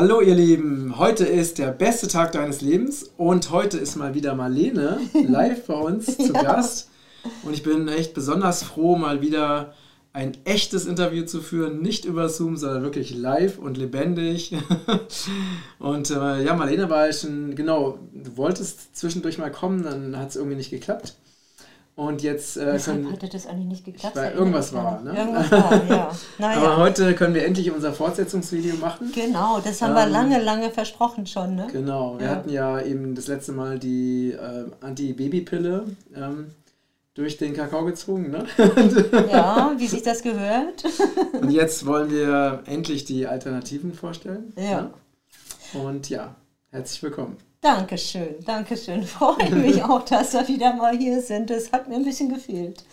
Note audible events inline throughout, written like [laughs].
Hallo ihr Lieben, heute ist der beste Tag deines Lebens und heute ist mal wieder Marlene [laughs] live bei uns zu ja. Gast. Und ich bin echt besonders froh, mal wieder ein echtes Interview zu führen, nicht über Zoom, sondern wirklich live und lebendig. [laughs] und äh, ja, Marlene war schon, genau, du wolltest zwischendurch mal kommen, dann hat es irgendwie nicht geklappt. Und jetzt äh, können, hatte das eigentlich nicht geklappt. Weil irgendwas war, ne? Irgendwas war, [laughs] ja. Naja. Aber heute können wir endlich unser Fortsetzungsvideo machen. Genau, das haben ähm, wir lange, lange versprochen schon, ne? Genau, wir ja. hatten ja eben das letzte Mal die äh, Anti-Baby-Pille ähm, durch den Kakao gezogen, ne? [laughs] ja, wie sich das gehört. [laughs] Und jetzt wollen wir endlich die Alternativen vorstellen. Ja. Ne? Und ja, herzlich willkommen. Dankeschön, Dankeschön. [laughs] Freue mich [laughs] auch, dass wir wieder mal hier sind. Das hat mir ein bisschen gefehlt.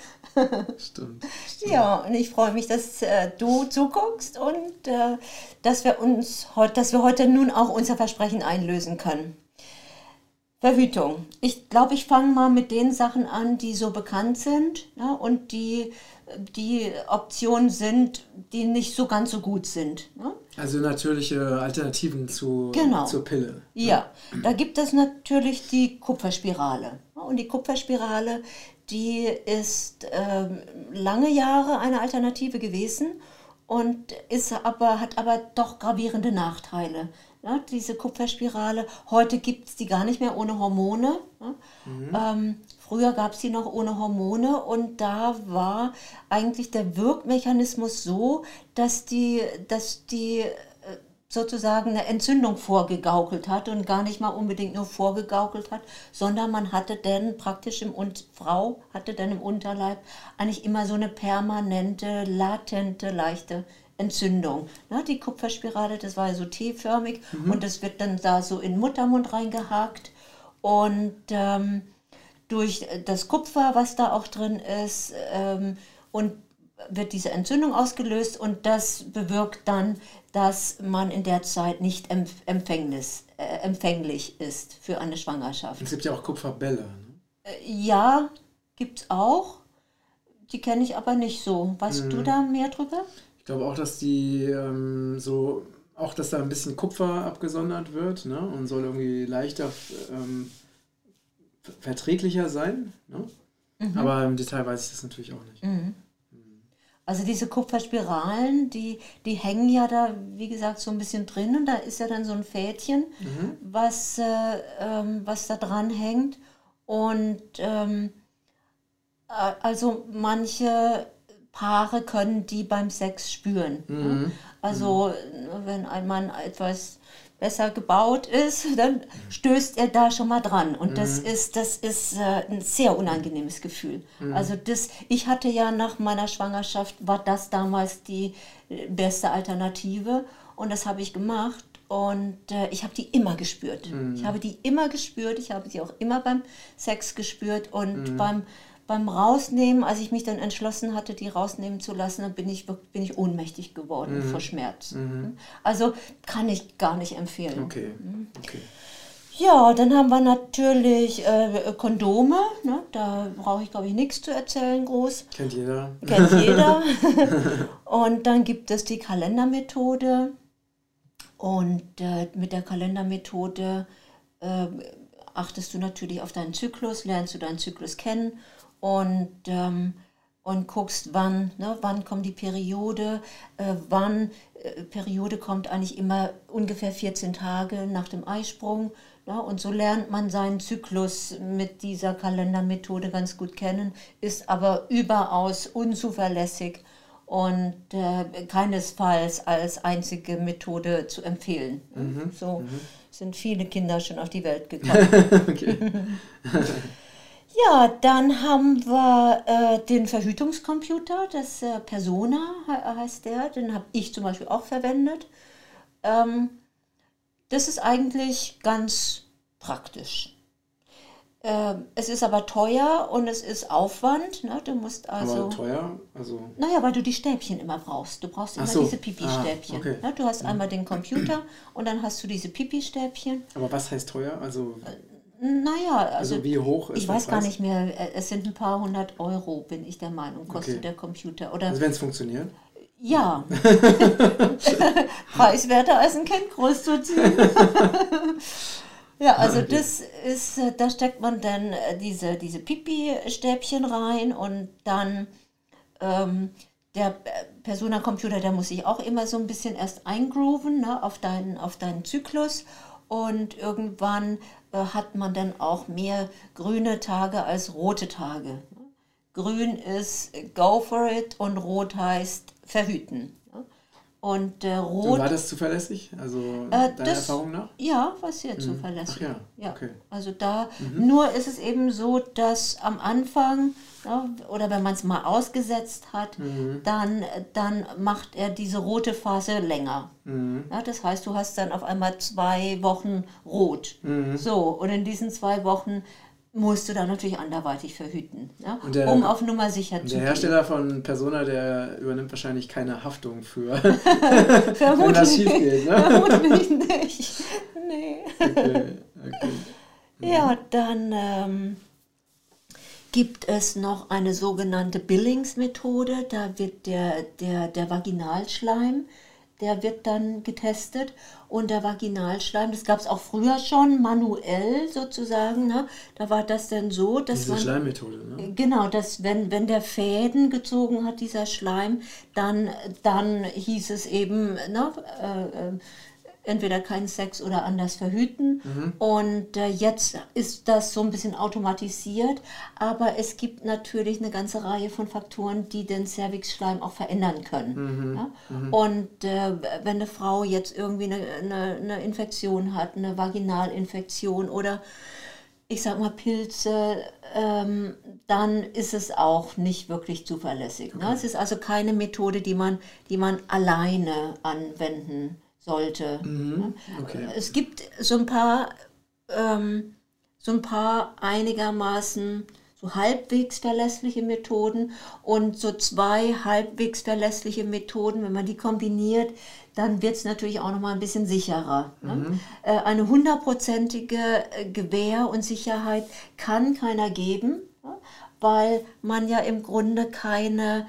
Stimmt. stimmt. Ja, und ich freue mich, dass äh, du zuguckst und äh, dass wir uns heute, dass wir heute nun auch unser Versprechen einlösen können. Verhütung. Ich glaube, ich fange mal mit den Sachen an, die so bekannt sind ne, und die, die Optionen sind, die nicht so ganz so gut sind. Ne? Also natürliche Alternativen zu, genau. zur Pille. Ne? Ja, da gibt es natürlich die Kupferspirale. Ne, und die Kupferspirale, die ist äh, lange Jahre eine Alternative gewesen und ist aber, hat aber doch gravierende Nachteile ne, diese Kupferspirale. Heute gibt es die gar nicht mehr ohne Hormone. Ne? Mhm. Ähm, früher gab es die noch ohne Hormone und da war eigentlich der Wirkmechanismus so, dass die, dass die äh, sozusagen eine Entzündung vorgegaukelt hat und gar nicht mal unbedingt nur vorgegaukelt hat, sondern man hatte dann praktisch im und Frau hatte dann im Unterleib eigentlich immer so eine permanente, latente, leichte Entzündung. Ne, die Kupferspirale, das war ja so T-förmig mhm. und das wird dann da so in den Muttermund reingehakt und ähm, durch das Kupfer, was da auch drin ist, ähm, und wird diese Entzündung ausgelöst und das bewirkt dann, dass man in der Zeit nicht empfängnis, äh, empfänglich ist für eine Schwangerschaft. Es gibt ja auch Kupferbälle. Ne? Äh, ja, gibt es auch. Die kenne ich aber nicht so. Weißt mhm. du da mehr drüber? Ich glaube auch, dass die ähm, so, auch dass da ein bisschen Kupfer abgesondert wird ne? und soll irgendwie leichter ähm, verträglicher sein. Ne? Mhm. Aber im Detail weiß ich das natürlich auch nicht. Mhm. Also diese Kupferspiralen, die, die hängen ja da, wie gesagt, so ein bisschen drin und da ist ja dann so ein Fädchen, mhm. was, äh, ähm, was da dran hängt. Und ähm, äh, also manche Paare können die beim Sex spüren. Mhm. Also wenn ein Mann etwas besser gebaut ist, [laughs] dann stößt er da schon mal dran. Und mhm. das ist, das ist äh, ein sehr unangenehmes Gefühl. Mhm. Also das, ich hatte ja nach meiner Schwangerschaft, war das damals die äh, beste Alternative. Und das habe ich gemacht. Und äh, ich habe die immer gespürt. Mhm. Ich habe die immer gespürt. Ich habe sie auch immer beim Sex gespürt. Und mhm. beim beim Rausnehmen, als ich mich dann entschlossen hatte, die rausnehmen zu lassen, dann bin ich, bin ich ohnmächtig geworden mhm. vor Schmerz. Mhm. Also kann ich gar nicht empfehlen. Okay. Mhm. okay. Ja, dann haben wir natürlich äh, Kondome. Ne? Da brauche ich, glaube ich, nichts zu erzählen groß. Kennt jeder. Kennt jeder. [laughs] Und dann gibt es die Kalendermethode. Und äh, mit der Kalendermethode äh, achtest du natürlich auf deinen Zyklus, lernst du deinen Zyklus kennen und, ähm, und guckst, wann, ne, wann kommt die Periode, äh, wann, äh, Periode kommt eigentlich immer ungefähr 14 Tage nach dem Eisprung. Ne, und so lernt man seinen Zyklus mit dieser Kalendermethode ganz gut kennen, ist aber überaus unzuverlässig und äh, keinesfalls als einzige Methode zu empfehlen. Mhm, so mhm. sind viele Kinder schon auf die Welt [laughs] gekommen. [laughs] Ja, dann haben wir äh, den Verhütungscomputer, das äh, Persona heißt der, den habe ich zum Beispiel auch verwendet. Ähm, das ist eigentlich ganz praktisch. Ähm, es ist aber teuer und es ist Aufwand. Ne? Du musst also. Aber teuer? Also naja, weil du die Stäbchen immer brauchst. Du brauchst immer so. diese Pipi-Stäbchen. Ah, okay. ne? Du hast mhm. einmal den Computer und dann hast du diese Pipi-Stäbchen. Aber was heißt teuer? Also. Naja, also, also wie hoch ist Ich weiß gar nicht mehr, äh, es sind ein paar hundert Euro, bin ich der Meinung, kostet okay. der Computer. Oder, also wenn es funktioniert? Ja. [laughs] [laughs] Preiswerter als ein Kind großzuziehen. [laughs] ja, also das ist, äh, da steckt man dann äh, diese, diese Pipi-Stäbchen rein und dann ähm, der Persona-Computer, der muss sich auch immer so ein bisschen erst eingrooven ne, auf, deinen, auf deinen Zyklus und irgendwann äh, hat man dann auch mehr grüne Tage als rote Tage. Grün ist go for it und rot heißt verhüten. Und äh, rot. War das zuverlässig? Also äh, deiner das, Erfahrung nach? Ja, war sehr mhm. zuverlässig. Ach ja, ja. Okay. Also da, mhm. nur ist es eben so, dass am Anfang, ja, oder wenn man es mal ausgesetzt hat, mhm. dann, dann macht er diese rote Phase länger. Mhm. Ja, das heißt, du hast dann auf einmal zwei Wochen rot. Mhm. So, und in diesen zwei Wochen musst du da natürlich anderweitig verhüten, ja? Der, um auf Nummer sicher zu gehen. Der Hersteller von Persona, der übernimmt wahrscheinlich keine Haftung für, [laughs] wenn das schief geht. Ne? Vermutlich nicht. Nee. Okay, okay. [laughs] Ja, dann ähm, gibt es noch eine sogenannte Billings-Methode. Da wird der, der, der Vaginalschleim der wird dann getestet und der Vaginalschleim, das gab es auch früher schon, manuell sozusagen, ne? da war das dann so, dass Diese man... Schleimmethode, ne? Genau, dass wenn, wenn der Fäden gezogen hat, dieser Schleim, dann, dann hieß es eben, ne, äh, äh entweder keinen Sex oder anders verhüten. Mhm. Und äh, jetzt ist das so ein bisschen automatisiert, aber es gibt natürlich eine ganze Reihe von Faktoren, die den Cervixschleim auch verändern können. Mhm. Ja? Mhm. Und äh, wenn eine Frau jetzt irgendwie eine, eine, eine Infektion hat, eine Vaginalinfektion oder ich sag mal Pilze, ähm, dann ist es auch nicht wirklich zuverlässig. Ne? Okay. Ne? Es ist also keine Methode, die man, die man alleine anwenden kann sollte. Mhm. Okay. Es gibt so ein paar, ähm, so ein paar einigermaßen so halbwegs verlässliche Methoden und so zwei halbwegs verlässliche Methoden, wenn man die kombiniert, dann wird es natürlich auch noch mal ein bisschen sicherer. Ne? Mhm. Äh, eine hundertprozentige äh, Gewähr und Sicherheit kann keiner geben, weil man ja im Grunde keine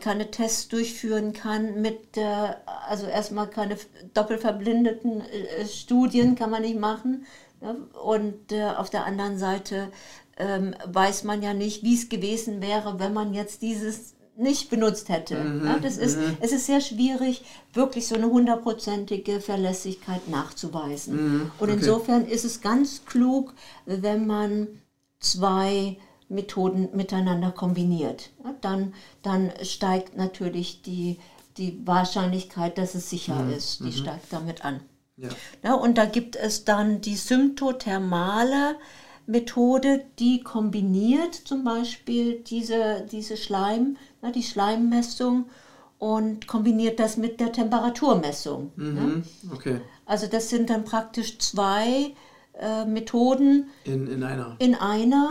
keine Tests durchführen kann mit, äh, also erstmal keine doppelverblindeten äh, Studien kann man nicht machen. Ne? Und auf der anderen Seite ähm, weiß man ja nicht, wie es gewesen wäre, wenn man jetzt dieses nicht benutzt hätte. Mhm, ja, das ist, mhm. Es ist sehr schwierig, wirklich so eine hundertprozentige Verlässlichkeit nachzuweisen. Mhm, Und insofern ist es ganz klug, wenn man zwei Methoden miteinander kombiniert. Dann, dann steigt natürlich die, die Wahrscheinlichkeit, dass es sicher mhm. ist, die mhm. steigt damit an. Ja. ja. und da gibt es dann die symptothermale Methode, die kombiniert zum Beispiel diese, diese Schleim, ja, die Schleimmessung und kombiniert das mit der Temperaturmessung. Mhm. Okay. Also das sind dann praktisch zwei äh, Methoden in, in einer. In einer.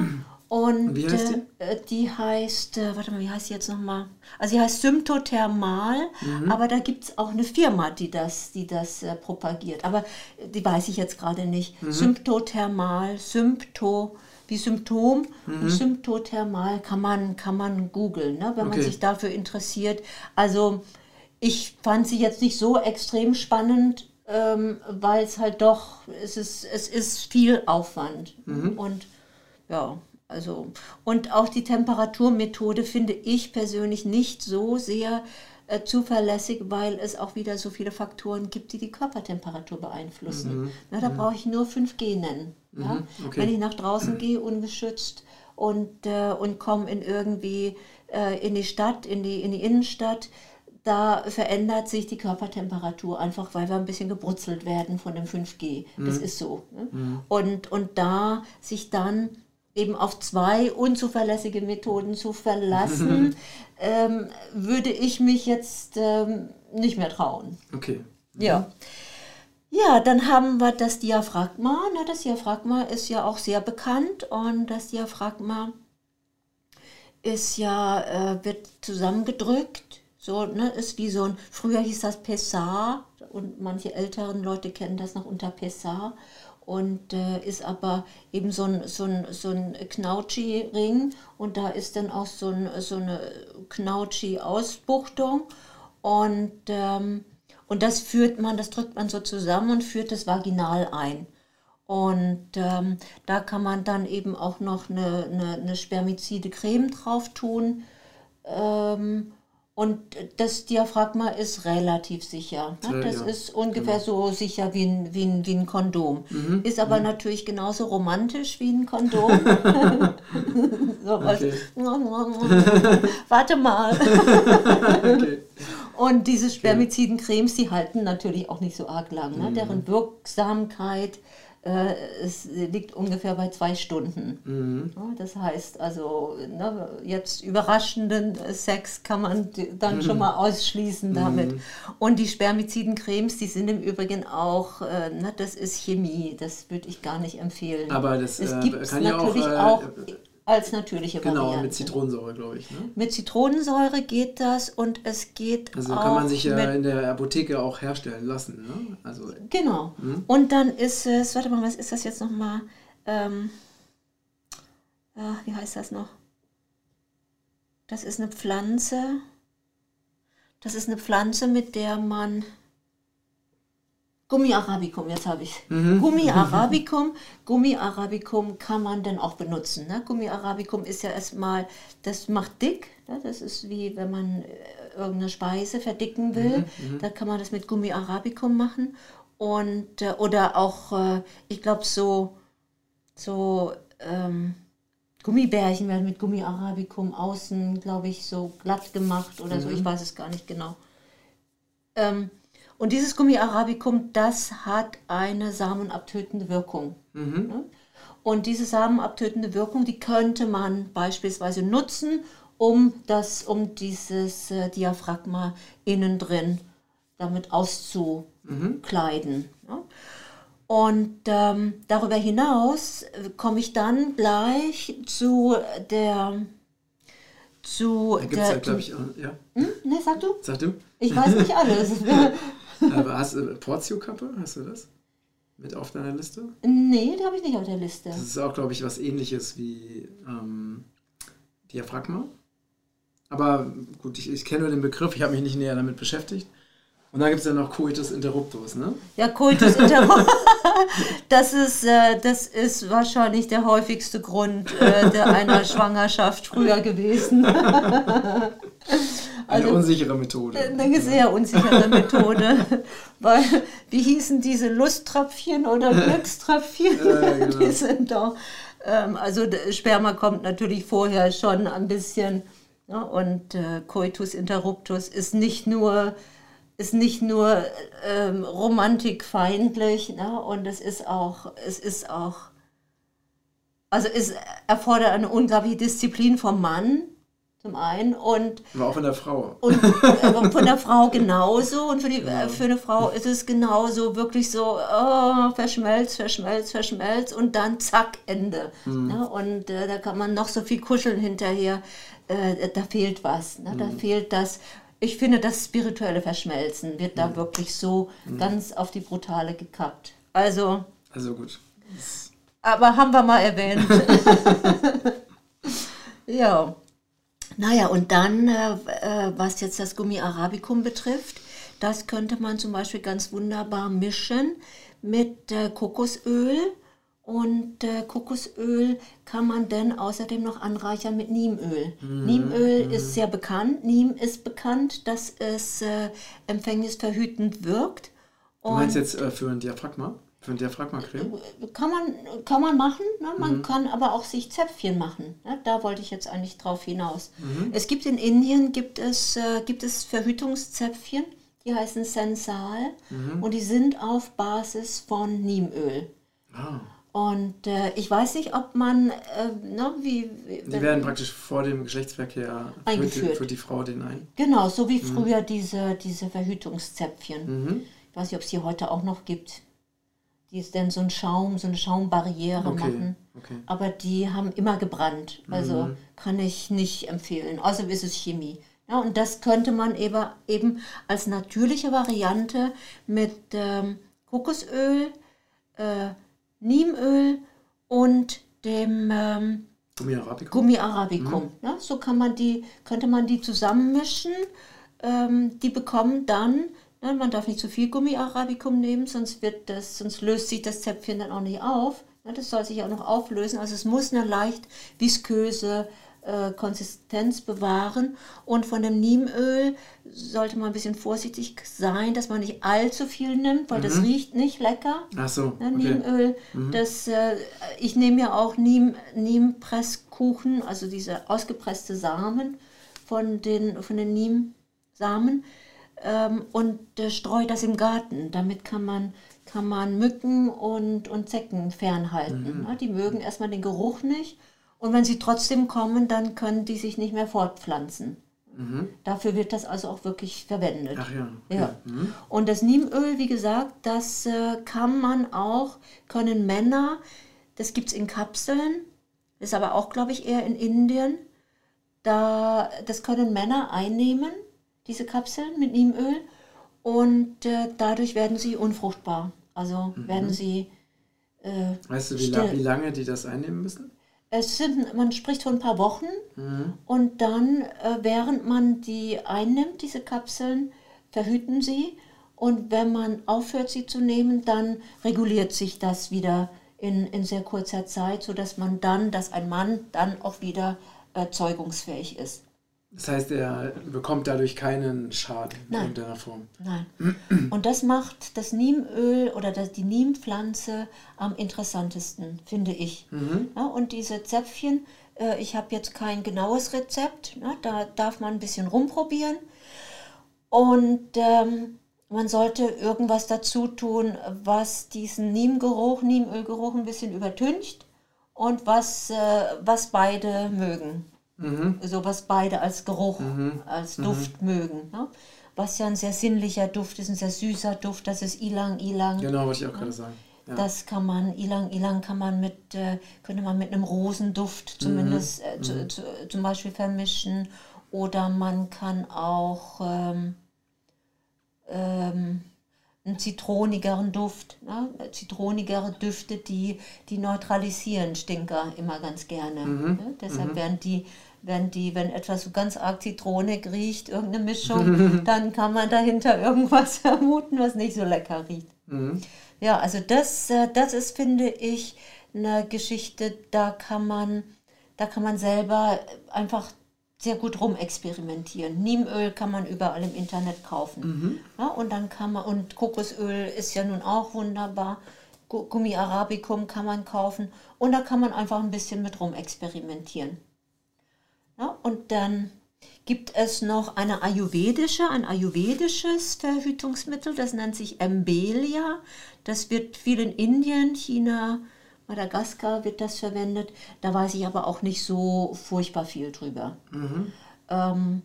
Und wie heißt die? Äh, die heißt, äh, warte mal, wie heißt sie jetzt nochmal? Also sie heißt Symptothermal, mhm. aber da gibt es auch eine Firma, die das, die das äh, propagiert. Aber die weiß ich jetzt gerade nicht. Mhm. Symptothermal, Sympto, wie Symptom mhm. und Symptothermal kann man, kann man googeln, ne, wenn okay. man sich dafür interessiert. Also ich fand sie jetzt nicht so extrem spannend, ähm, weil es halt doch, es ist, es ist viel Aufwand. Mhm. Und ja. Also, und auch die Temperaturmethode finde ich persönlich nicht so sehr äh, zuverlässig, weil es auch wieder so viele Faktoren gibt, die die Körpertemperatur beeinflussen. Mhm. Na, da mhm. brauche ich nur 5G nennen. Mhm. Ja? Okay. Wenn ich nach draußen gehe, ungeschützt und, äh, und komme in irgendwie äh, in die Stadt, in die, in die Innenstadt, da verändert sich die Körpertemperatur einfach, weil wir ein bisschen gebrutzelt werden von dem 5G. Das mhm. ist so. Ne? Mhm. Und, und da sich dann eben auf zwei unzuverlässige Methoden zu verlassen, [laughs] ähm, würde ich mich jetzt ähm, nicht mehr trauen. Okay. Mhm. Ja. Ja, dann haben wir das Diaphragma. Na, das Diaphragma ist ja auch sehr bekannt und das Diaphragma ist ja, äh, wird zusammengedrückt. So, ne, ist wie so ein, früher hieß das Pessar und manche älteren Leute kennen das noch unter Pessar und äh, ist aber eben so ein, so ein, so ein Knautschi-Ring und da ist dann auch so, ein, so eine Knautschi-Ausbuchtung Und, ähm, und das führt man, das drückt man so zusammen und führt das vaginal ein. Und ähm, da kann man dann eben auch noch eine, eine, eine spermizide Creme drauf tun. Ähm, und das Diaphragma ist relativ sicher. Ne? Das ja, ist ungefähr genau. so sicher wie ein, wie ein, wie ein Kondom. Mhm. Ist aber mhm. natürlich genauso romantisch wie ein Kondom. [laughs] so okay. [laughs] Warte mal. okay. Und diese spermiziden Cremes, die halten natürlich auch nicht so arg lang. Ne? Mhm. Deren Wirksamkeit äh, es liegt ungefähr bei zwei Stunden. Mhm. das heißt also, ne, jetzt überraschenden Sex kann man dann mhm. schon mal ausschließen damit. Mhm. Und die spermiziden Cremes, die sind im Übrigen auch, äh, ne, das ist Chemie, das würde ich gar nicht empfehlen. Aber das äh, kann ja auch, äh, auch als natürliche genau, Variante. Genau, mit Zitronensäure, glaube ich. Ne? Mit Zitronensäure geht das und es geht Also kann man sich ja in der Apotheke auch herstellen lassen. Ne? Also, genau. Hm? Und dann ist es, warte mal, was ist das jetzt nochmal? Ähm, äh, wie heißt das noch? Das ist eine Pflanze. Das ist eine Pflanze, mit der man Gummi Arabicum, jetzt habe ich. Mhm. Gummi Arabicum, [laughs] Gummi Arabicum kann man dann auch benutzen. Ne? Gummi Arabicum ist ja erstmal, das macht dick. Ne? Das ist wie wenn man äh, irgendeine Speise verdicken will. Mhm. mhm. Da kann man das mit Gummi Arabicum machen. Und, äh, oder auch, äh, ich glaube, so, so ähm, Gummibärchen werden mit Gummi Arabicum außen, glaube ich, so glatt gemacht oder mhm. so. Ich mhm. weiß es gar nicht genau. Ähm, und dieses Gummi Arabicum, das hat eine samenabtötende Wirkung. Mhm. Und diese samenabtötende Wirkung, die könnte man beispielsweise nutzen, um, das, um dieses äh, Diaphragma innen drin damit auszukleiden. Mhm. Und ähm, darüber hinaus äh, komme ich dann gleich zu der zu da gibt's der, ja, glaube ich, ja. Hm? Ne, sag du? Sag du? Ich weiß nicht alles. [laughs] Aber hast du Portio-Kappe? Hast du das? Mit auf deiner Liste? Nee, die habe ich nicht auf der Liste. Das ist auch, glaube ich, was ähnliches wie ähm, Diaphragma. Aber gut, ich, ich kenne nur den Begriff, ich habe mich nicht näher damit beschäftigt. Und dann gibt es ja noch Coitus interruptus, ne? Ja, Coitus interruptus. [laughs] das, ist, äh, das ist wahrscheinlich der häufigste Grund äh, der einer [laughs] Schwangerschaft früher gewesen. Eine also, unsichere Methode. Eine sehr unsichere Methode. [laughs] Weil, wie hießen diese Lusttröpfchen oder Glückströpfchen? Ja, genau. Die sind doch. Ähm, also Sperma kommt natürlich vorher schon ein bisschen. Ja, und äh, Coitus interruptus ist nicht nur ist nicht nur ähm, romantikfeindlich, ne? und es ist auch, es ist auch, also es erfordert eine unglaubliche Disziplin vom Mann, zum einen und aber auch von der Frau und äh, von der [laughs] Frau genauso und für die ja. für eine Frau ist es genauso wirklich so oh, verschmelzt verschmelzt verschmelzt und dann zack Ende mhm. ne? und äh, da kann man noch so viel kuscheln hinterher äh, da fehlt was ne? da mhm. fehlt das ich finde das spirituelle Verschmelzen wird da mhm. wirklich so mhm. ganz auf die brutale gekappt also also gut aber haben wir mal erwähnt [laughs] ja naja, und dann, äh, äh, was jetzt das Gummi Arabicum betrifft, das könnte man zum Beispiel ganz wunderbar mischen mit äh, Kokosöl. Und äh, Kokosöl kann man dann außerdem noch anreichern mit Niemöl. Mhm. Niemöl mhm. ist sehr bekannt. Niem ist bekannt, dass es äh, empfängnisverhütend wirkt. Und du meinst jetzt äh, für ein Diaphragma? Für ein Diaphragma-Creme? Kann man, kann man machen. Ne? Man mhm. kann aber auch sich Zäpfchen machen. Ne? Da wollte ich jetzt eigentlich drauf hinaus. Mhm. Es gibt in Indien gibt es, äh, gibt es Verhütungszäpfchen, die heißen Sensal mhm. und die sind auf Basis von Niemöl. Ah. Und äh, ich weiß nicht, ob man, äh, ne, wie, wie Die werden praktisch vor dem Geschlechtsverkehr eingeführt. Für die, die Frau den ein. Genau, so wie mhm. früher diese, diese Verhütungszäpfchen. Mhm. Ich weiß nicht, ob es die heute auch noch gibt die ist dann so ein Schaum, so eine Schaumbarriere okay, machen. Okay. Aber die haben immer gebrannt. Also mhm. kann ich nicht empfehlen. Außerdem ist es Chemie. Ja, und das könnte man eben, eben als natürliche Variante mit ähm, Kokosöl, äh, Niemöl und dem ähm, Gummi Arabicum. Gummi Arabicum. Mhm. Ja, so kann man die, könnte man die zusammenmischen ähm, die bekommen dann, ne, man darf nicht zu viel Gummi Arabicum nehmen, sonst, wird das, sonst löst sich das Zäpfchen dann auch nicht auf. Ne, das soll sich auch noch auflösen. Also es muss eine leicht visköse äh, Konsistenz bewahren. Und von dem Niemöl sollte man ein bisschen vorsichtig sein, dass man nicht allzu viel nimmt, weil mhm. das riecht nicht lecker. Ach so. Ne, okay. Niemöl. Mhm. Das, äh, ich nehme ja auch Niem, Niempresskuchen, also diese ausgepresste Samen von den, von den Niemsamen ähm, und äh, streue das im Garten. Damit kann man kann man Mücken und, und Zecken fernhalten. Mhm. Ne, die mögen erstmal den Geruch nicht und wenn sie trotzdem kommen, dann können die sich nicht mehr fortpflanzen. Mhm. Dafür wird das also auch wirklich verwendet. Ach ja. Okay. ja. Mhm. Und das Niemöl, wie gesagt, das äh, kann man auch, können Männer, das gibt es in Kapseln, ist aber auch, glaube ich, eher in Indien. Da, das können Männer einnehmen, diese Kapseln mit Niemöl, und äh, dadurch werden sie unfruchtbar. Also mhm. werden sie. Äh, weißt du, wie, la wie lange die das einnehmen müssen? Es sind, man spricht von ein paar Wochen mhm. und dann, äh, während man die einnimmt, diese Kapseln, verhüten sie und wenn man aufhört, sie zu nehmen, dann reguliert sich das wieder in, in sehr kurzer Zeit, sodass man dann, dass ein Mann dann auch wieder erzeugungsfähig ist. Das heißt, er bekommt dadurch keinen Schaden Nein. in irgendeiner Form. Nein. Und das macht das Niemöl oder das, die Niempflanze am interessantesten, finde ich. Mhm. Ja, und diese Zäpfchen, äh, ich habe jetzt kein genaues Rezept, ne, da darf man ein bisschen rumprobieren. Und ähm, man sollte irgendwas dazu tun, was diesen Niemgeruch, Niemölgeruch ein bisschen übertüncht und was, äh, was beide mögen. Mhm. So was beide als Geruch, mhm. als mhm. Duft mhm. mögen. Ne? Was ja ein sehr sinnlicher Duft ist, ein sehr süßer Duft, das ist Ilang Ilang. Genau, was ich auch gerade sagen. Ja. Das kann man, Ilang Ilang kann man mit, äh, könnte man mit einem Rosenduft zumindest äh, zu, mhm. zu, zum Beispiel vermischen. Oder man kann auch ähm, ähm, einen zitronigeren Duft. Ne? Zitronigere Düfte, die, die neutralisieren Stinker immer ganz gerne. Mhm. Ne? Deshalb mhm. werden die wenn die, wenn etwas so ganz arg zitronig riecht, irgendeine Mischung, [laughs] dann kann man dahinter irgendwas [laughs] vermuten, was nicht so lecker riecht. Mhm. Ja, also das, äh, das ist, finde ich, eine Geschichte, da kann man, da kann man selber einfach sehr gut rumexperimentieren. Niemöl kann man überall im Internet kaufen. Mhm. Ja, und dann kann man, und Kokosöl ist ja nun auch wunderbar. Gummi Arabicum kann man kaufen und da kann man einfach ein bisschen mit rumexperimentieren. Ja, und dann gibt es noch eine ayurvedische, ein ayurvedisches Verhütungsmittel, das nennt sich Embelia. Das wird viel in Indien, China, Madagaskar wird das verwendet. Da weiß ich aber auch nicht so furchtbar viel drüber. Mhm. Ähm,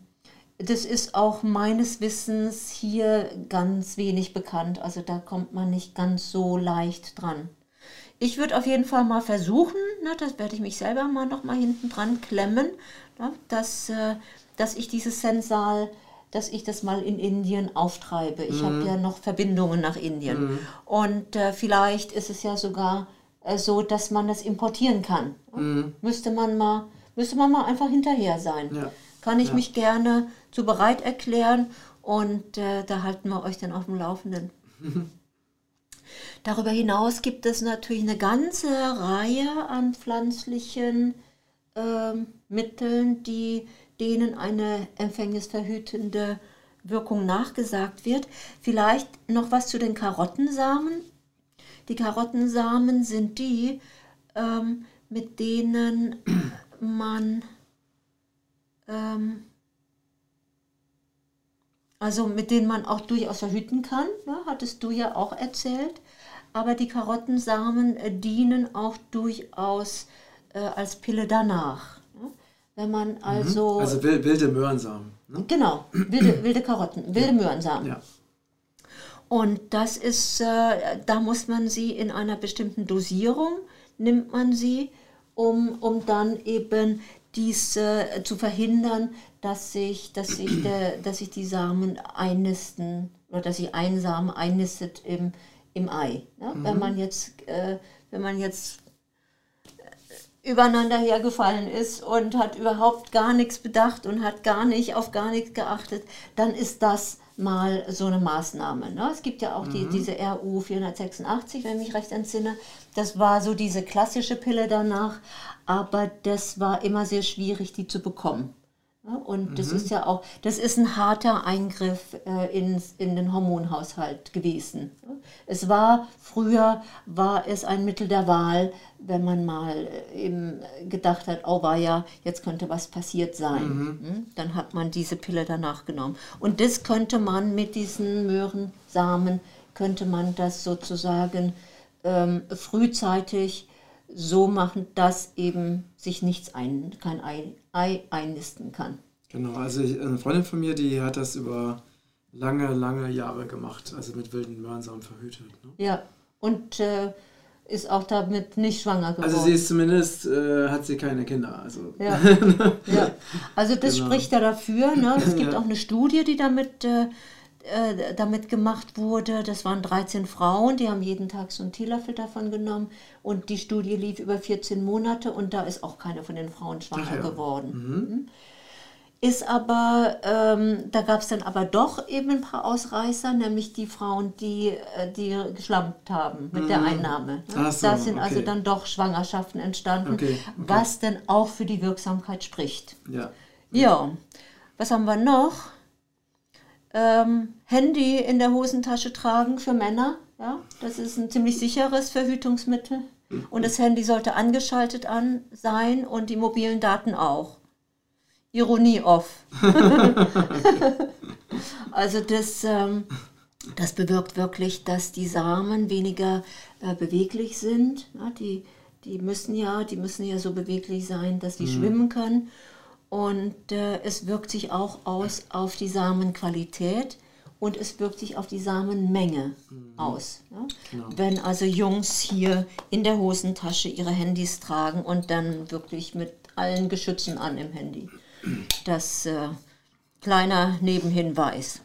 das ist auch meines Wissens hier ganz wenig bekannt. Also da kommt man nicht ganz so leicht dran. Ich würde auf jeden Fall mal versuchen, ne, das werde ich mich selber mal noch mal hinten dran klemmen, ne, dass, äh, dass ich dieses Sensal, dass ich das mal in Indien auftreibe. Ich mhm. habe ja noch Verbindungen nach Indien. Mhm. Und äh, vielleicht ist es ja sogar äh, so, dass man das importieren kann. Mhm. Müsste man mal, müsste man mal einfach hinterher sein. Ja. Kann ich ja. mich gerne zu bereit erklären und äh, da halten wir euch dann auf dem Laufenden. [laughs] Darüber hinaus gibt es natürlich eine ganze Reihe an pflanzlichen ähm, Mitteln, die, denen eine empfängnisverhütende Wirkung nachgesagt wird. Vielleicht noch was zu den Karottensamen. Die Karottensamen sind die, ähm, mit denen man ähm, also mit denen man auch durchaus verhüten kann, ne, hattest du ja auch erzählt. Aber die Karottensamen äh, dienen auch durchaus äh, als Pille danach. Ne? Wenn man mhm. also. Also wilde Möhrensamen. Ne? Genau, wilde, [clears throat] wilde Karotten, wilde ja. Möhrensamen. Ja. Und das ist, äh, da muss man sie in einer bestimmten Dosierung, nimmt man sie, um, um dann eben dies äh, zu verhindern, dass sich, dass, sich der, dass sich die Samen einnisten oder dass sich ein Samen einnistet im, im Ei. Ne? Mhm. Wenn man jetzt, äh, wenn man jetzt übereinander hergefallen ist und hat überhaupt gar nichts bedacht und hat gar nicht auf gar nichts geachtet, dann ist das mal so eine Maßnahme. Ne? Es gibt ja auch die, diese RU 486, wenn ich mich recht entsinne. Das war so diese klassische Pille danach, aber das war immer sehr schwierig, die zu bekommen. Und das ist ja auch, das ist ein harter Eingriff äh, ins, in den Hormonhaushalt gewesen. Es war, früher war es ein Mittel der Wahl, wenn man mal äh, eben gedacht hat, oh war ja, jetzt könnte was passiert sein. Hm? Dann hat man diese Pille danach genommen. Und das könnte man mit diesen Möhrensamen, könnte man das sozusagen ähm, frühzeitig so machen, dass eben sich nichts ein, kein Ei, Ei einnisten kann. Genau, also ich, eine Freundin von mir, die hat das über lange, lange Jahre gemacht, also mit wilden Möhrensamen verhütet. Ne? Ja, und äh, ist auch damit nicht schwanger geworden. Also sie ist zumindest, äh, hat sie keine Kinder. Also. Ja, [laughs] ja. also das Genau. spricht ja dafür. Ne? Es gibt Ja. auch eine Studie, die damit, äh, äh, damit gemacht wurde. Das waren 13 Frauen, die haben jeden Tag so einen Teelöffel davon genommen. Und die Studie lief über 14 Monate und da ist auch keine von den Frauen schwanger ja. geworden. Mhm. Ist aber, ähm, da gab es dann aber doch eben ein paar Ausreißer, nämlich die Frauen, die, äh, die geschlampt haben mit der Einnahme. Ne? So, da sind also okay. dann doch Schwangerschaften entstanden, Okay, okay. was denn auch für die Wirksamkeit spricht. Ja. Ja, was haben wir noch? Ähm, Handy in der Hosentasche tragen für Männer. Ja, das ist ein ziemlich sicheres Verhütungsmittel. Und das Handy sollte angeschaltet an sein und die mobilen Daten auch. Ironie off. [laughs] also das, ähm, das bewirkt wirklich, dass die Samen weniger äh, beweglich sind. Ja, die, die müssen ja, die müssen ja so beweglich sein, dass sie schwimmen können. Und äh, es wirkt sich auch aus auf die Samenqualität und es wirkt sich auf die Samenmenge aus. Ja? Wenn also Jungs hier in der Hosentasche ihre Handys tragen und dann wirklich mit allen Geschützen an im Handy. Das äh, kleiner Nebenhinweis.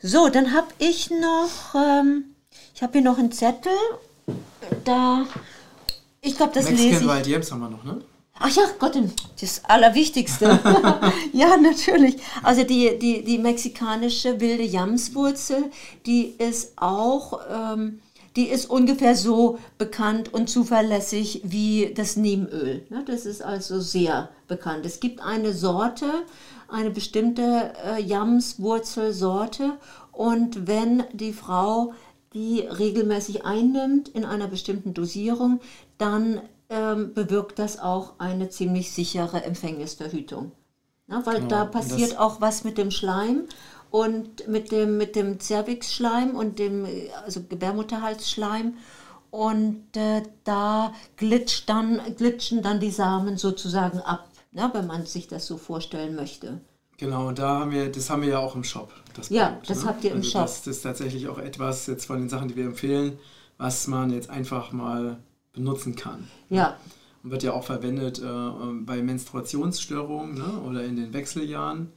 So, dann habe ich noch, ähm, ich habe hier noch einen Zettel. Da, ich glaube, das lese ich. Wild Yams haben wir noch, ne? Ach ja, Gott, das Allerwichtigste. [laughs] ja, natürlich. Also die, die, die mexikanische wilde Jamswurzel, die ist auch, ähm, die ist ungefähr so bekannt und zuverlässig wie das Neemöl. Ne, das ist also sehr bekannt. Es gibt eine Sorte, eine bestimmte äh, Jamswurzelsorte und wenn die Frau die regelmäßig einnimmt in einer bestimmten Dosierung, dann ähm, bewirkt das auch eine ziemlich sichere Empfängnisverhütung. Ja, weil da und das- passiert auch was mit dem Schleim und mit dem, mit dem Cervixschleim und dem also Gebärmutterhalsschleim. Und äh, da glitscht dann, glitschen dann die Samen sozusagen ab, ne, wenn man sich das so vorstellen möchte. Genau, da haben wir, das haben wir ja auch im Shop. Das Ja, Produkt, das habt ihr im also Shop. Das ist tatsächlich auch etwas jetzt von den Sachen, die wir empfehlen, was man jetzt einfach mal benutzen kann. Ja, Und wird ja auch verwendet äh, bei Menstruationsstörungen ne? oder in den Wechseljahren.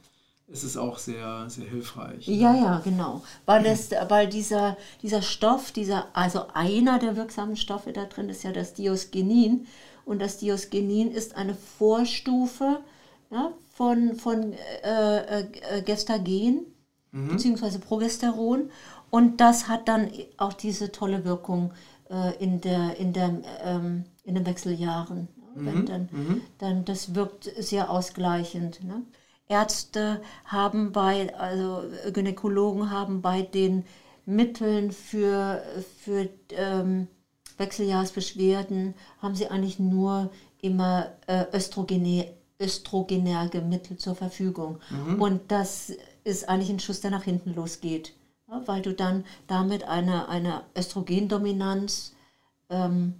Ist es auch sehr, sehr hilfreich. Ja, ja, genau. Weil, es, weil dieser, dieser Stoff, dieser, also einer der wirksamen Stoffe da drin ist ja das Diosgenin. Und das Diosgenin ist eine Vorstufe ja, von, von äh, äh, Gestagen beziehungsweise Progesteron. Und das hat dann auch diese tolle Wirkung äh, in, der, in, der, ähm, in den Wechseljahren. Wenn dann, dann das wirkt sehr ausgleichend. Ne? Ärzte haben bei, also Gynäkologen haben bei den Mitteln für, für ähm, Wechseljahrsbeschwerden, haben sie eigentlich nur immer äh, Östrogene, östrogenerge Mittel zur Verfügung. Und das ist eigentlich ein Schuss, der nach hinten losgeht. Weil du dann damit eine, eine Östrogendominanz ähm,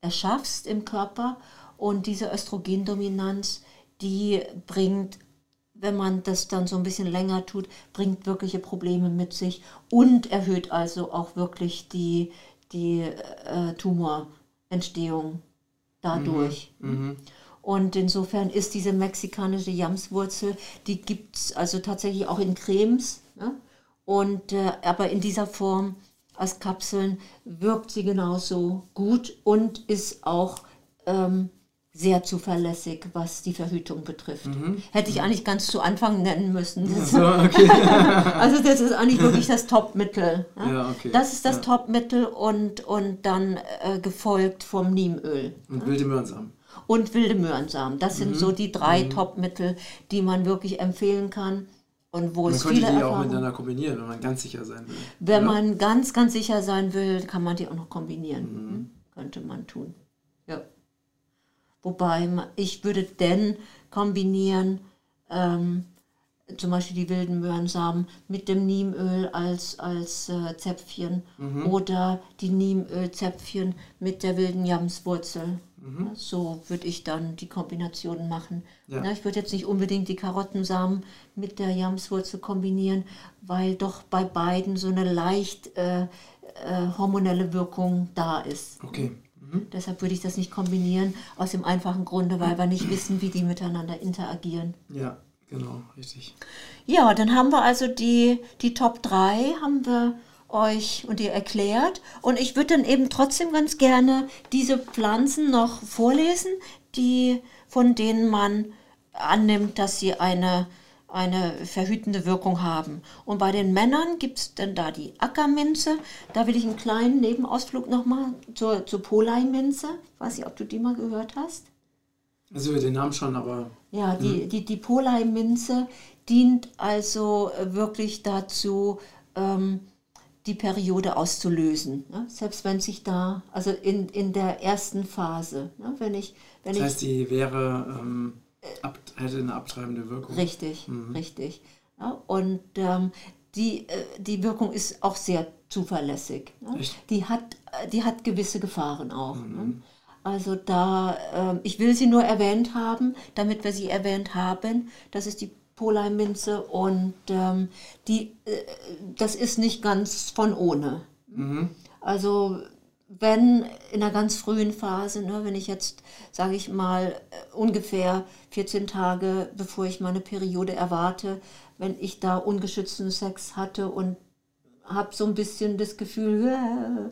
erschaffst im Körper und diese Östrogendominanz, die bringt, wenn man das dann so ein bisschen länger tut, bringt wirkliche Probleme mit sich und erhöht also auch wirklich die, die äh, Tumorentstehung dadurch. Und insofern ist diese mexikanische Jamswurzel, die gibt es also tatsächlich auch in Cremes. Ne? Und, äh, aber in dieser Form als Kapseln wirkt sie genauso gut und ist auch ähm, sehr zuverlässig, was die Verhütung betrifft. Hätte ich eigentlich ganz zu Anfang nennen müssen. Das So, [laughs] okay. also das ist eigentlich wirklich das Topmittel. Ja? Ja, okay. Das ist das Ja. Topmittel und, und dann äh, gefolgt vom Niemöl Und wilde Möhrensamen. und wilde Möhrensamen. Das Mhm. sind so die drei Topmittel, die man wirklich empfehlen kann und wo Man es könnte viele die auch Erfahrungen miteinander kombinieren, wenn man ganz sicher sein will. Wenn oder? man ganz, ganz sicher sein will, kann man die auch noch kombinieren. Mhm. Hm, Könnte man tun. Ja. Wobei ich würde denn kombinieren, ähm, zum Beispiel die wilden Möhrensamen mit dem Niemöl als, als äh, Zäpfchen Mhm. oder die Niemölzäpfchen mit der wilden Jamswurzel. Mhm. Ja, so würde ich dann die Kombinationen machen. Ja. Ja, ich würde jetzt nicht unbedingt die Karottensamen mit der Jamswurzel kombinieren, weil doch bei beiden so eine leicht äh, äh, hormonelle Wirkung da ist. Okay. Mhm. Deshalb würde ich das nicht kombinieren, aus dem einfachen Grunde, weil wir nicht wissen, wie die miteinander interagieren. Ja, genau, richtig. Ja, dann haben wir also die, die Top 3 haben wir euch und ihr erklärt. Und ich würde dann eben trotzdem ganz gerne diese Pflanzen noch vorlesen, die, von denen man annimmt, dass sie eine, eine verhütende Wirkung haben. Und bei den Männern gibt es dann da die Ackerminze. Da will ich einen kleinen Nebenausflug nochmal zur, zur Polei-Minze. Ich weiß nicht, ob du die mal gehört hast. Also den Namen schon, aber Ja, die, die, die Polei-Minze dient also wirklich dazu, ähm, die Periode auszulösen. Ne? Selbst wenn sich da, also in, in der ersten Phase, ne? wenn ich, wenn das ich heißt, die wäre, ähm, ab, hätte eine abtreibende Wirkung. Richtig, richtig. Ja, und ähm, die, äh, die Wirkung ist auch sehr zuverlässig. Ne? Die, hat, äh, die hat gewisse Gefahren auch. Ne? Also da, ähm, ich will sie nur erwähnt haben, damit wir sie erwähnt haben. Das ist die Polei-Minze und ähm, die, äh, das ist nicht ganz von ohne. Also wenn in einer ganz frühen Phase, ne, wenn ich jetzt, sage ich mal, äh, ungefähr 14 Tage, bevor ich meine Periode erwarte, wenn ich da ungeschützten Sex hatte und habe so ein bisschen das Gefühl, äh,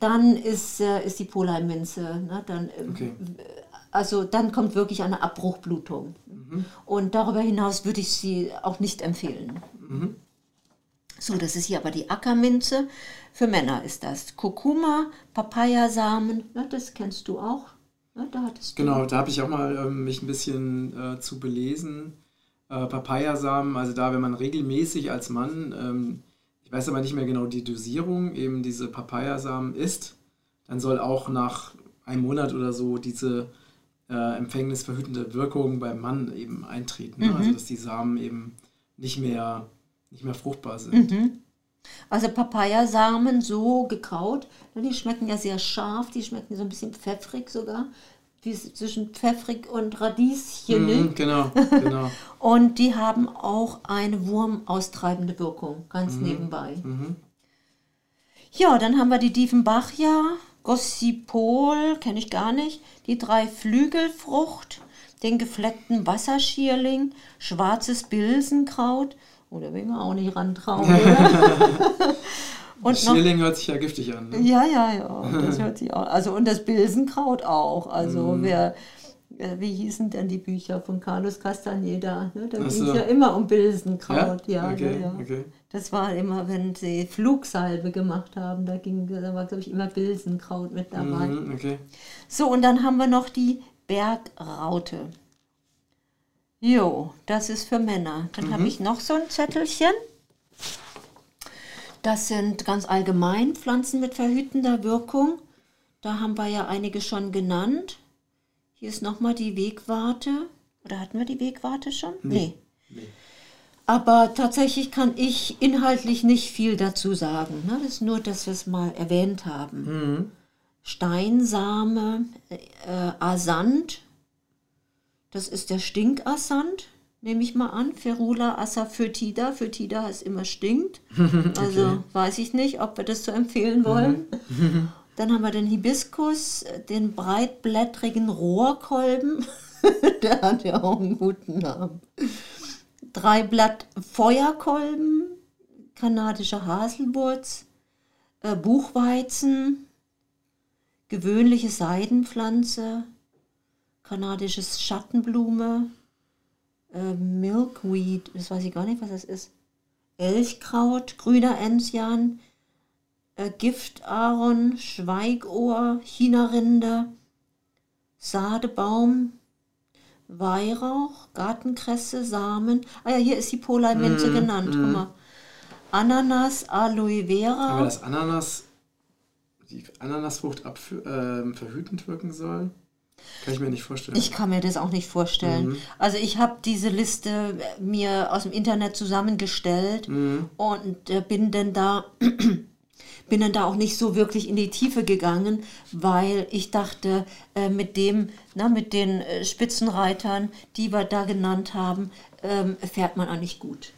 dann ist, äh, ist die Polei-Minze, ne, dann, äh, Okay. Also dann kommt wirklich eine Abbruchblutung. Und darüber hinaus würde ich sie auch nicht empfehlen. So, das ist hier aber die Ackerminze. Für Männer ist das. Kurkuma, Papayasamen, ne, das kennst du auch. Ne, da hattest du. Genau, da habe ich auch mal ähm, mich ein bisschen äh, zu belesen. Äh, Papayasamen, also da, wenn man regelmäßig als Mann, ähm, ich weiß aber nicht mehr genau die Dosierung, eben diese Papayasamen isst, dann soll auch nach einem Monat oder so diese äh, empfängnisverhütende Wirkung beim Mann eben eintreten. Ne? Also dass die Samen eben nicht mehr, nicht mehr fruchtbar sind. Also Papayasamen so gekaut, ne, die schmecken ja sehr scharf, die schmecken so ein bisschen pfeffrig sogar, wie zwischen pfeffrig und Radieschen. Mhm, genau, genau. [laughs] Und die haben auch eine wurmaustreibende Wirkung, ganz nebenbei. Ja, dann haben wir die Diefenbachia, Gossipol, kenne ich gar nicht, die drei Flügelfrucht, den gefleckten Wasserschierling, schwarzes Bilsenkraut, oh, da will ich mir auch nicht rantrauen, oder? [laughs] Und noch Schierling hört sich ja giftig an. Ne? ja, ja, ja, [laughs] das hört sich auch. Also und das Bilsenkraut auch. Also Mhm. wer, äh, wie hießen denn die Bücher von Carlos Castaneda? Ne? Da ging es so. ja immer um Bilsenkraut. Ja, okay, ja, ja. okay. Das war immer, wenn sie Flugsalbe gemacht haben, da, ging, da war, glaube ich, immer Bilsenkraut mit dabei. Mhm, okay. So, und dann haben wir noch die Bergraute. Jo, das ist für Männer. Dann habe ich noch so ein Zettelchen. Das sind ganz allgemein Pflanzen mit verhütender Wirkung. Da haben wir ja einige schon genannt. Hier ist nochmal die Wegwarte. Oder hatten wir die Wegwarte schon? Nee. Nee. Aber tatsächlich kann ich inhaltlich nicht viel dazu sagen. Ne? Das ist nur, dass wir es mal erwähnt haben. Steinsame, äh, Asant, das ist der Stinkassant, nehme ich mal an. Ferula asafoetida, Foetida heißt immer stinkt. [laughs] Also weiß ich nicht, ob wir das so empfehlen wollen. [laughs] Dann haben wir den Hibiskus, äh, den breitblättrigen Rohrkolben. [laughs] Der hat ja auch einen guten Namen. Dreiblatt Feuerkolben, kanadische Haselwurz, äh, Buchweizen, gewöhnliche Seidenpflanze, kanadisches Schattenblume, äh, Milkweed, das weiß ich gar nicht, was das ist. Elchkraut, grüner Enzian, äh, Giftaron, Schweigohr, Chinarinde, Sadebaum, Weihrauch, Gartenkresse, Samen. Ah ja, hier ist die Polaiminze mm, genannt. Mm. Guck mal. Ananas, Aloe Vera. Aber das Ananas, die Ananasfrucht abfü- äh, verhütend wirken soll? Kann ich mir nicht vorstellen. Ich kann mir das auch nicht vorstellen. Mhm. Also ich habe diese Liste mir aus dem Internet zusammengestellt mhm. und äh, bin dann da [clears throat] bin dann da auch nicht so wirklich in die Tiefe gegangen, weil ich dachte, äh, mit dem, na, mit den äh, Spitzenreitern, die wir da genannt haben, ähm, fährt man eigentlich gut.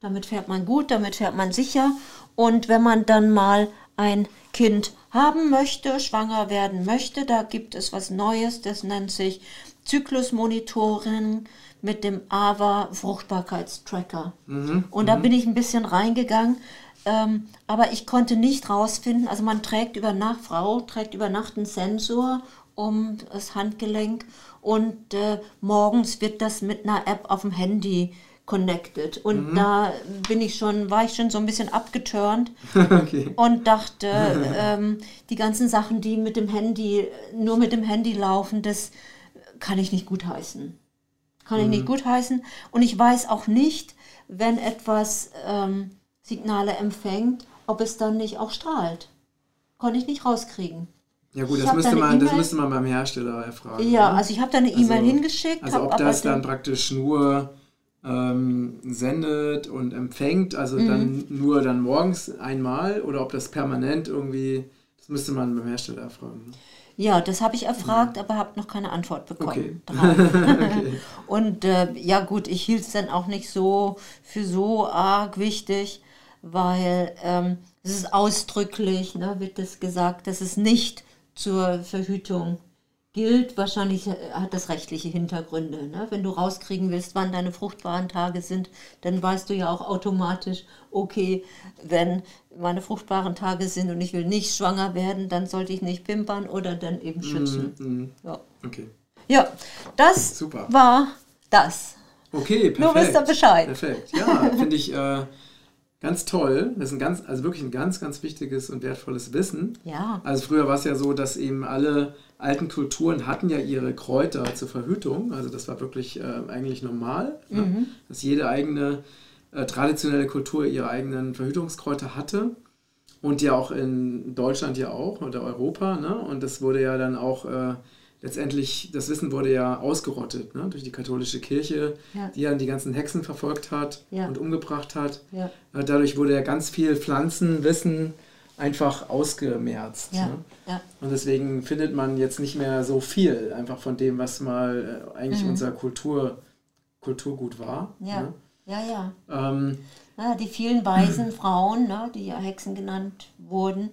Damit fährt man gut, damit fährt man sicher. Und wenn man dann mal ein Kind haben möchte, schwanger werden möchte, da gibt es was Neues, das nennt sich Zyklusmonitoring mit dem AVA Fruchtbarkeitstracker. Mhm, und da mhm. bin ich ein bisschen reingegangen, ähm, aber ich konnte nicht rausfinden, also man trägt über Nacht, Frau trägt über Nacht einen Sensor um das Handgelenk und äh, morgens wird das mit einer App auf dem Handy connected. Und mhm. da bin ich schon, war ich schon so ein bisschen abgeturnt [laughs] okay. und dachte, [laughs] ähm, die ganzen Sachen, die mit dem Handy, nur mit dem Handy laufen, das kann ich nicht gutheißen. Kann mhm. ich nicht gutheißen. Und ich weiß auch nicht, wenn etwas ähm, Signale empfängt, ob es dann nicht auch strahlt. Konnte ich nicht rauskriegen. Ja gut, das müsste, man, das müsste man beim Hersteller erfragen. Ja, ne? also ich habe da eine E-Mail also, hingeschickt. Also ob das dann praktisch nur ähm, sendet und empfängt, also mhm. dann nur dann morgens einmal oder ob das permanent irgendwie, das müsste man beim Hersteller erfragen. Ne? Ja, das habe ich erfragt, ja. aber habe noch keine Antwort bekommen. Okay. [laughs] okay. Und äh, ja gut, ich hielt es dann auch nicht so für so arg wichtig weil ähm, es ist ausdrücklich, ne, wird das gesagt, dass es nicht zur Verhütung gilt. Wahrscheinlich äh, hat das rechtliche Hintergründe. Ne? Wenn du rauskriegen willst, wann deine fruchtbaren Tage sind, dann weißt du ja auch automatisch, okay, wenn meine fruchtbaren Tage sind und ich will nicht schwanger werden, dann sollte ich nicht pimpern oder dann eben schützen. Mm, mm. Ja. Okay. Ja, das Super. war das. Okay, perfekt. Nur wisst ihr Bescheid. Perfekt. Ja, finde ich. Äh, Ganz toll. Das ist ein ganz, also wirklich ein ganz, ganz wichtiges und wertvolles Wissen. Ja. Also früher war es ja so, dass eben alle alten Kulturen hatten ja ihre Kräuter zur Verhütung. Also das war wirklich äh, eigentlich normal, ne? mhm. ne? dass jede eigene äh, traditionelle Kultur ihre eigenen Verhütungskräuter hatte. Und ja auch in Deutschland ja auch oder Europa. Ne? Und das wurde ja dann auch äh, letztendlich, das Wissen wurde ja ausgerottet ne, durch die katholische Kirche, ja. die dann die ganzen Hexen verfolgt hat ja. und umgebracht hat. Ja. Äh, dadurch wurde ja ganz viel Pflanzenwissen einfach ausgemerzt. Ne? Und deswegen findet man jetzt nicht mehr so viel einfach von dem, was mal äh, eigentlich mhm. unser Kultur, Kulturgut war. Ja, ne? ja, ja. Ähm, ja. Die vielen weisen Frauen, ne, die ja Hexen genannt wurden,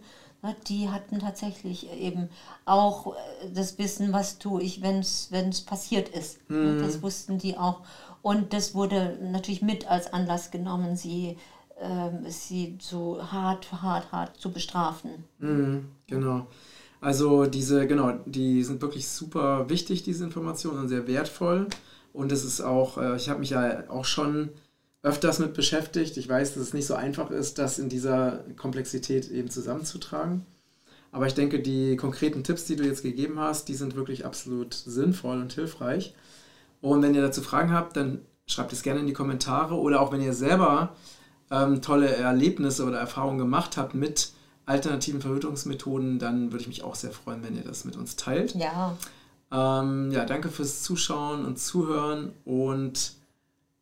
die hatten tatsächlich eben auch äh, das Wissen, was tue ich, wenn es passiert ist. Mhm. Das wussten die auch. Und das wurde natürlich mit als Anlass genommen, sie, ähm, sie so hart, hart, hart zu bestrafen. Mhm, genau. Also diese, genau, die sind wirklich super wichtig, diese Informationen, und sehr wertvoll. Und es ist auch, äh, ich habe mich ja auch schon öfters mit beschäftigt. Ich weiß, dass es nicht so einfach ist, das in dieser Komplexität eben zusammenzutragen. Aber ich denke, die konkreten Tipps, die du jetzt gegeben hast, die sind wirklich absolut sinnvoll und hilfreich. Und wenn ihr dazu Fragen habt, dann schreibt es gerne in die Kommentare oder auch wenn ihr selber ähm, tolle Erlebnisse oder Erfahrungen gemacht habt mit alternativen Verhütungsmethoden, dann würde ich mich auch sehr freuen, wenn ihr das mit uns teilt. Ja. Ähm, ja, danke fürs Zuschauen und Zuhören und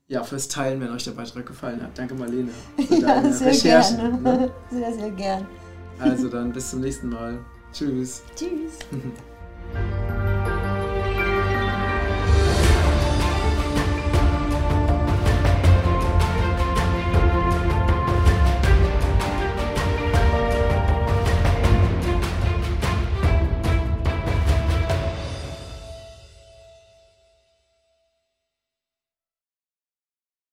ja, fürs Teilen, wenn euch der Beitrag gefallen hat. Danke, Marlene. [laughs] Für ja, sehr Recherchen, gerne. Ne? [laughs] Sehr, sehr gern. Also dann bis zum nächsten Mal. Tschüss. Tschüss. [laughs]